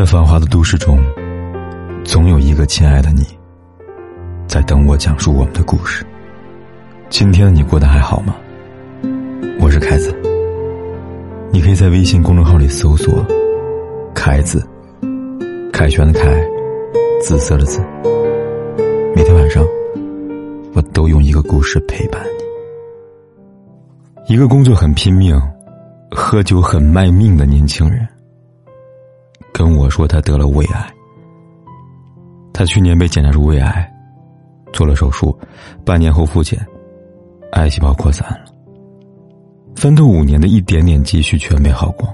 在繁华的都市中，总有一个亲爱的你，在等我讲述我们的故事。今天的你过得还好吗？我是凯子，你可以在微信公众号里搜索“凯子”，凯旋的凯，紫色的紫。每天晚上，我都用一个故事陪伴你。一个工作很拼命、喝酒很卖命的年轻人。跟我说他得了胃癌，他去年被检查出胃癌，做了手术，半年后复检，癌细胞扩散了。奋斗五年的一点点积蓄全被耗光，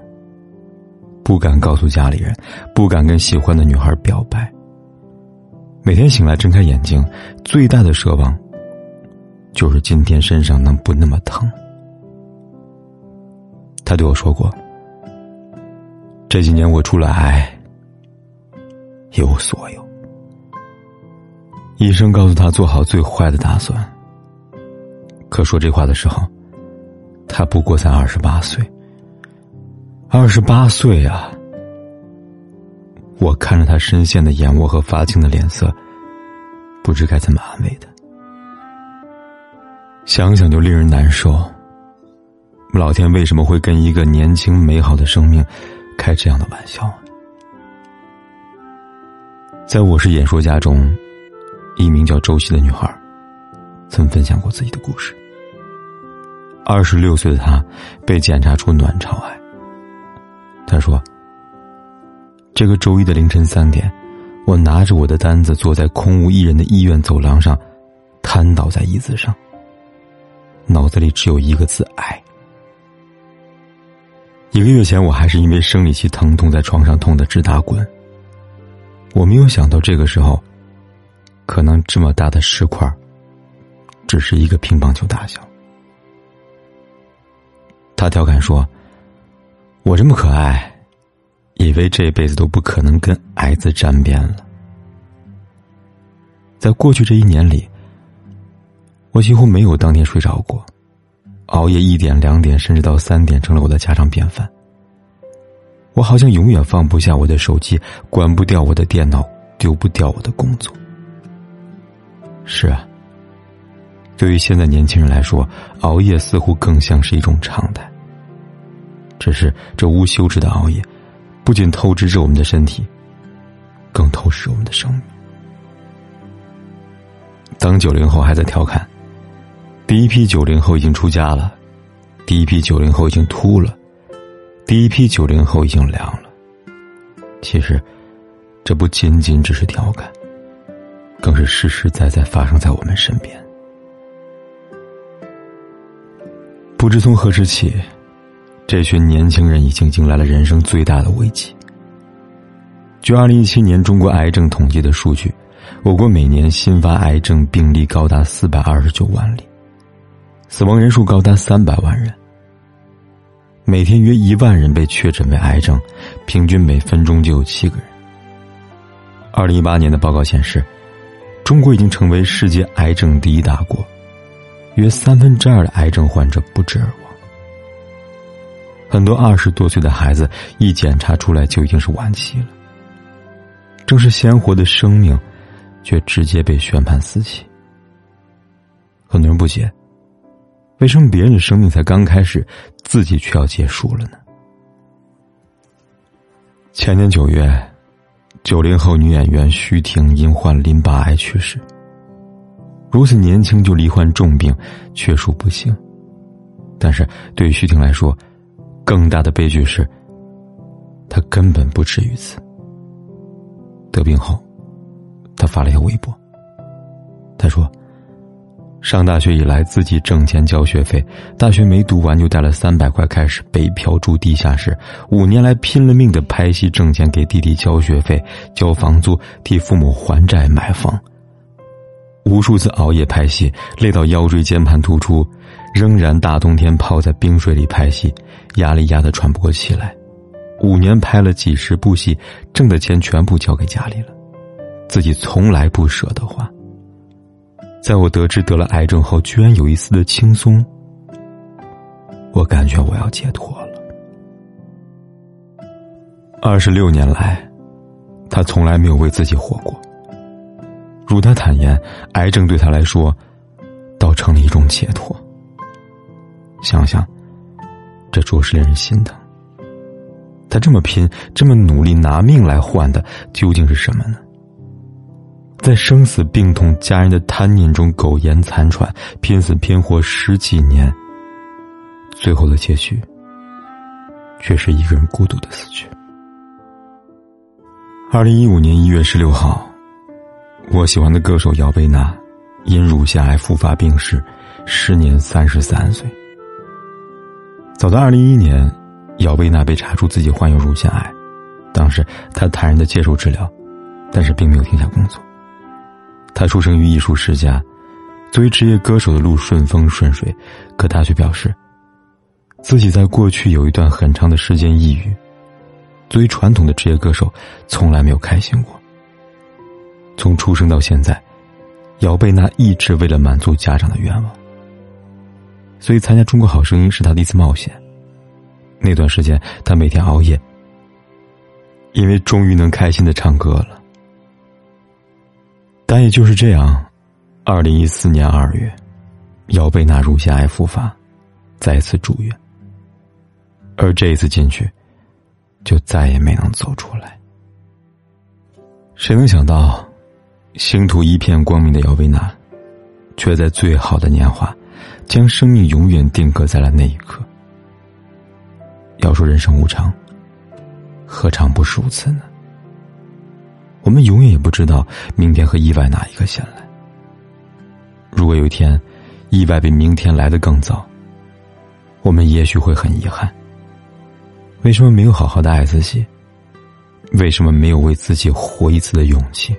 不敢告诉家里人，不敢跟喜欢的女孩表白。每天醒来睁开眼睛，最大的奢望就是今天身上能不那么疼。他对我说过。这几年我除了爱，一无所有。医生告诉他做好最坏的打算。可说这话的时候，他不过才二十八岁。二十八岁啊！我看着他深陷的眼窝和发青的脸色，不知该怎么安慰他。想想就令人难受。老天为什么会跟一个年轻美好的生命？开这样的玩笑，在我是演说家中，一名叫周希的女孩，曾分享过自己的故事。二十六岁的她被检查出卵巢癌。她说：“这个周一的凌晨三点，我拿着我的单子，坐在空无一人的医院走廊上，瘫倒在椅子上，脑子里只有一个字：爱。”一个月前，我还是因为生理期疼痛在床上痛得直打滚。我没有想到这个时候，可能这么大的石块，只是一个乒乓球大小。他调侃说：“我这么可爱，以为这辈子都不可能跟癌子沾边了。”在过去这一年里，我几乎没有当天睡着过。熬夜一点两点甚至到三点成了我的家常便饭。我好像永远放不下我的手机，关不掉我的电脑，丢不掉我的工作。是啊，对于现在年轻人来说，熬夜似乎更像是一种常态。只是这无休止的熬夜，不仅透支着我们的身体，更透视我们的生命。当九零后还在调侃。第一批九零后已经出家了，第一批九零后已经秃了，第一批九零后已经凉了。其实，这不仅仅只是调侃，更是实实在在发生在我们身边。不知从何时起，这群年轻人已经迎来了人生最大的危机。据二零一七年中国癌症统计的数据，我国每年新发癌症病例高达四百二十九万例。死亡人数高达三百万人，每天约一万人被确诊为癌症，平均每分钟就有七个人。二零一八年的报告显示，中国已经成为世界癌症第一大国，约三分之二的癌症患者不治而亡。很多二十多岁的孩子一检查出来就已经是晚期了，正是鲜活的生命，却直接被宣判死期。很多人不解。为什么别人的生命才刚开始，自己却要结束了呢？前年九月，九零后女演员徐婷因患淋巴癌去世。如此年轻就罹患重病，确属不幸。但是对于徐婷来说，更大的悲剧是，她根本不止于此。得病后，她发了一条微博，她说。上大学以来，自己挣钱交学费，大学没读完就带了三百块开始北漂住地下室，五年来拼了命的拍戏挣钱，给弟弟交学费、交房租，替父母还债买房。无数次熬夜拍戏，累到腰椎间盘突出，仍然大冬天泡在冰水里拍戏，压力压得喘不过气来。五年拍了几十部戏，挣的钱全部交给家里了，自己从来不舍得花。在我得知得了癌症后，居然有一丝的轻松。我感觉我要解脱了。二十六年来，他从来没有为自己活过。如他坦言，癌症对他来说，倒成了一种解脱。想想，这着实令人心疼。他这么拼，这么努力，拿命来换的究竟是什么呢？在生死病痛、家人的贪念中苟延残喘，拼死拼活十几年，最后的结局，却是一个人孤独的死去。二零一五年一月十六号，我喜欢的歌手姚贝娜因乳腺癌复发病逝，时年三十三岁。早在二零一一年，姚贝娜被查出自己患有乳腺癌，当时她坦然的接受治疗，但是并没有停下工作。他出生于艺术世家，作为职业歌手的路顺风顺水，可他却表示，自己在过去有一段很长的时间抑郁。作为传统的职业歌手，从来没有开心过。从出生到现在，姚贝娜一直为了满足家长的愿望，所以参加《中国好声音》是他的一次冒险。那段时间，他每天熬夜，因为终于能开心的唱歌了。但也就是这样，二零一四年二月，姚贝娜乳腺癌复发，再次住院。而这一次进去，就再也没能走出来。谁能想到，星途一片光明的姚贝娜，却在最好的年华，将生命永远定格在了那一刻。要说人生无常，何尝不是如此呢？我们永远也不知道明天和意外哪一个先来。如果有一天，意外比明天来的更早，我们也许会很遗憾。为什么没有好好的爱自己？为什么没有为自己活一次的勇气？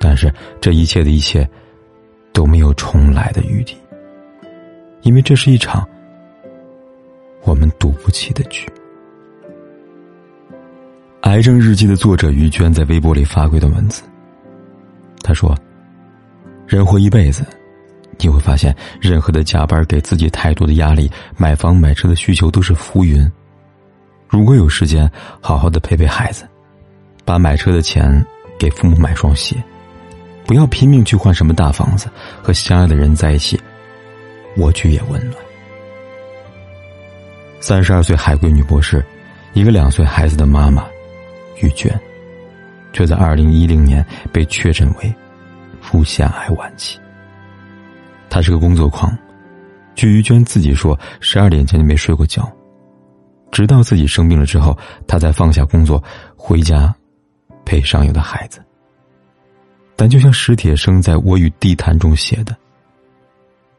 但是这一切的一切，都没有重来的余地，因为这是一场我们赌不起的局。癌症日记的作者于娟在微博里发过一段文字。他说：“人活一辈子，你会发现，任何的加班给自己太多的压力，买房买车的需求都是浮云。如果有时间，好好的陪陪孩子，把买车的钱给父母买双鞋，不要拼命去换什么大房子，和相爱的人在一起，蜗居也温暖。”三十二岁海归女博士，一个两岁孩子的妈妈。于娟，却在二零一零年被确诊为乳腺癌晚期。他是个工作狂，据于娟自己说，十二点前就没睡过觉，直到自己生病了之后，他才放下工作回家陪上有的孩子。但就像史铁生在《我与地坛》中写的：“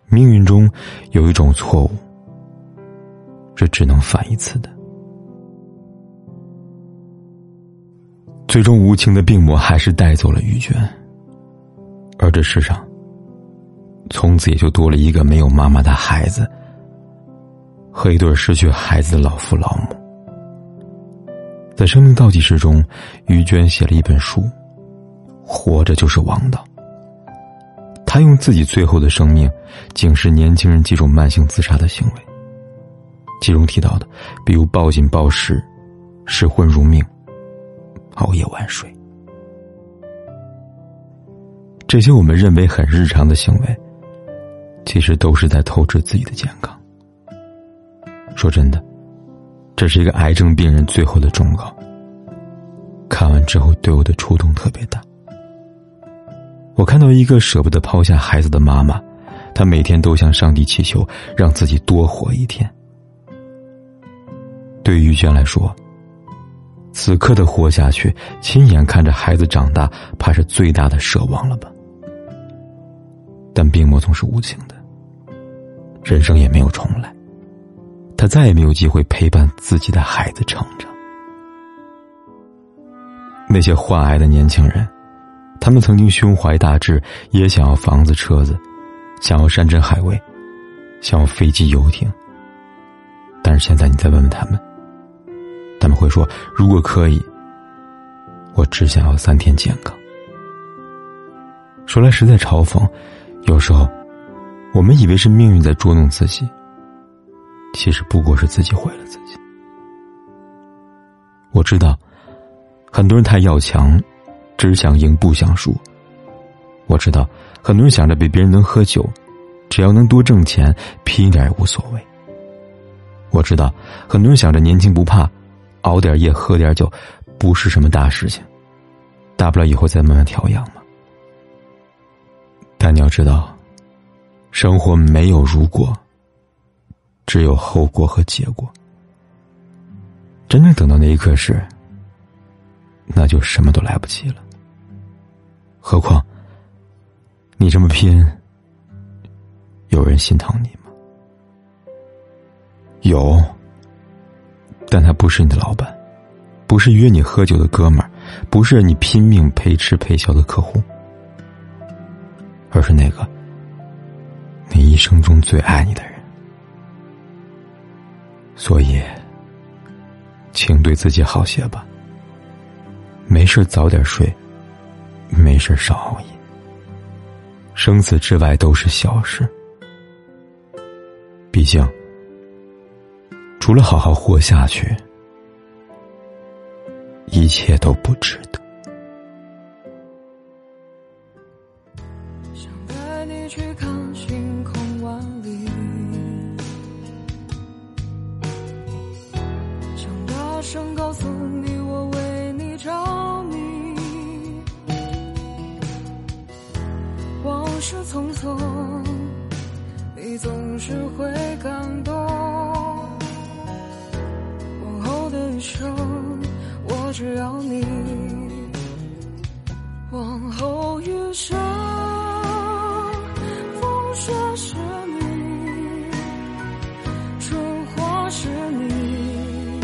命运中有一种错误，是只能犯一次的。”最终，无情的病魔还是带走了于娟，而这世上，从此也就多了一个没有妈妈的孩子和一对失去孩子的老父老母。在生命倒计时中，于娟写了一本书，《活着就是王道》。他用自己最后的生命，警示年轻人几种慢性自杀的行为，其中提到的，比如暴饮暴食、失魂如命。熬夜晚睡，这些我们认为很日常的行为，其实都是在透支自己的健康。说真的，这是一个癌症病人最后的忠告。看完之后，对我的触动特别大。我看到一个舍不得抛下孩子的妈妈，她每天都向上帝祈求，让自己多活一天。对于娟来说，此刻的活下去，亲眼看着孩子长大，怕是最大的奢望了吧？但病魔总是无情的，人生也没有重来，他再也没有机会陪伴自己的孩子成长。那些患癌的年轻人，他们曾经胸怀大志，也想要房子、车子，想要山珍海味，想要飞机、游艇。但是现在，你再问问他们。他们会说：“如果可以，我只想要三天健康。”说来实在嘲讽。有时候，我们以为是命运在捉弄自己，其实不过是自己毁了自己。我知道，很多人太要强，只想赢不想输。我知道很多人想着比别人能喝酒，只要能多挣钱，拼一点也无所谓。我知道很多人想着年轻不怕，熬点夜喝点酒，不是什么大事情，大不了以后再慢慢调养嘛。但你要知道，生活没有如果，只有后果和结果。真正等到那一刻时，那就什么都来不及了。何况，你这么拼，有人心疼你吗？有，但他不是你的老板，不是约你喝酒的哥们儿，不是你拼命陪吃陪笑的客户，而是那个你一生中最爱你的人。所以，请对自己好些吧。没事早点睡，没事少熬夜。生死之外都是小事，毕竟。除了好好活下去，一切都不值得。想带你去看星空万里，想大声告诉你我为你着迷。往事匆匆，你总是会感动。只要你。往后余生，风雪是你，春花是你，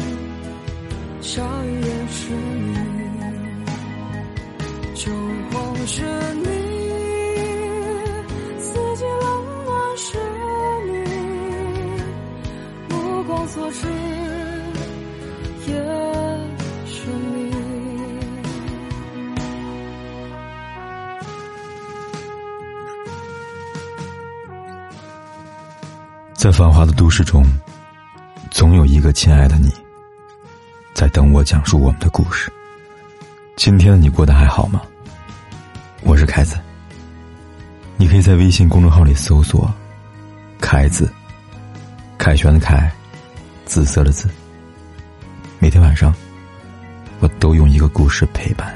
在繁华的都市中，总有一个亲爱的你，在等我讲述我们的故事。今天的你过得还好吗？我是凯子。你可以在微信公众号里搜索“凯子”，凯旋的凯，紫色的紫。每天晚上，我都用一个故事陪伴。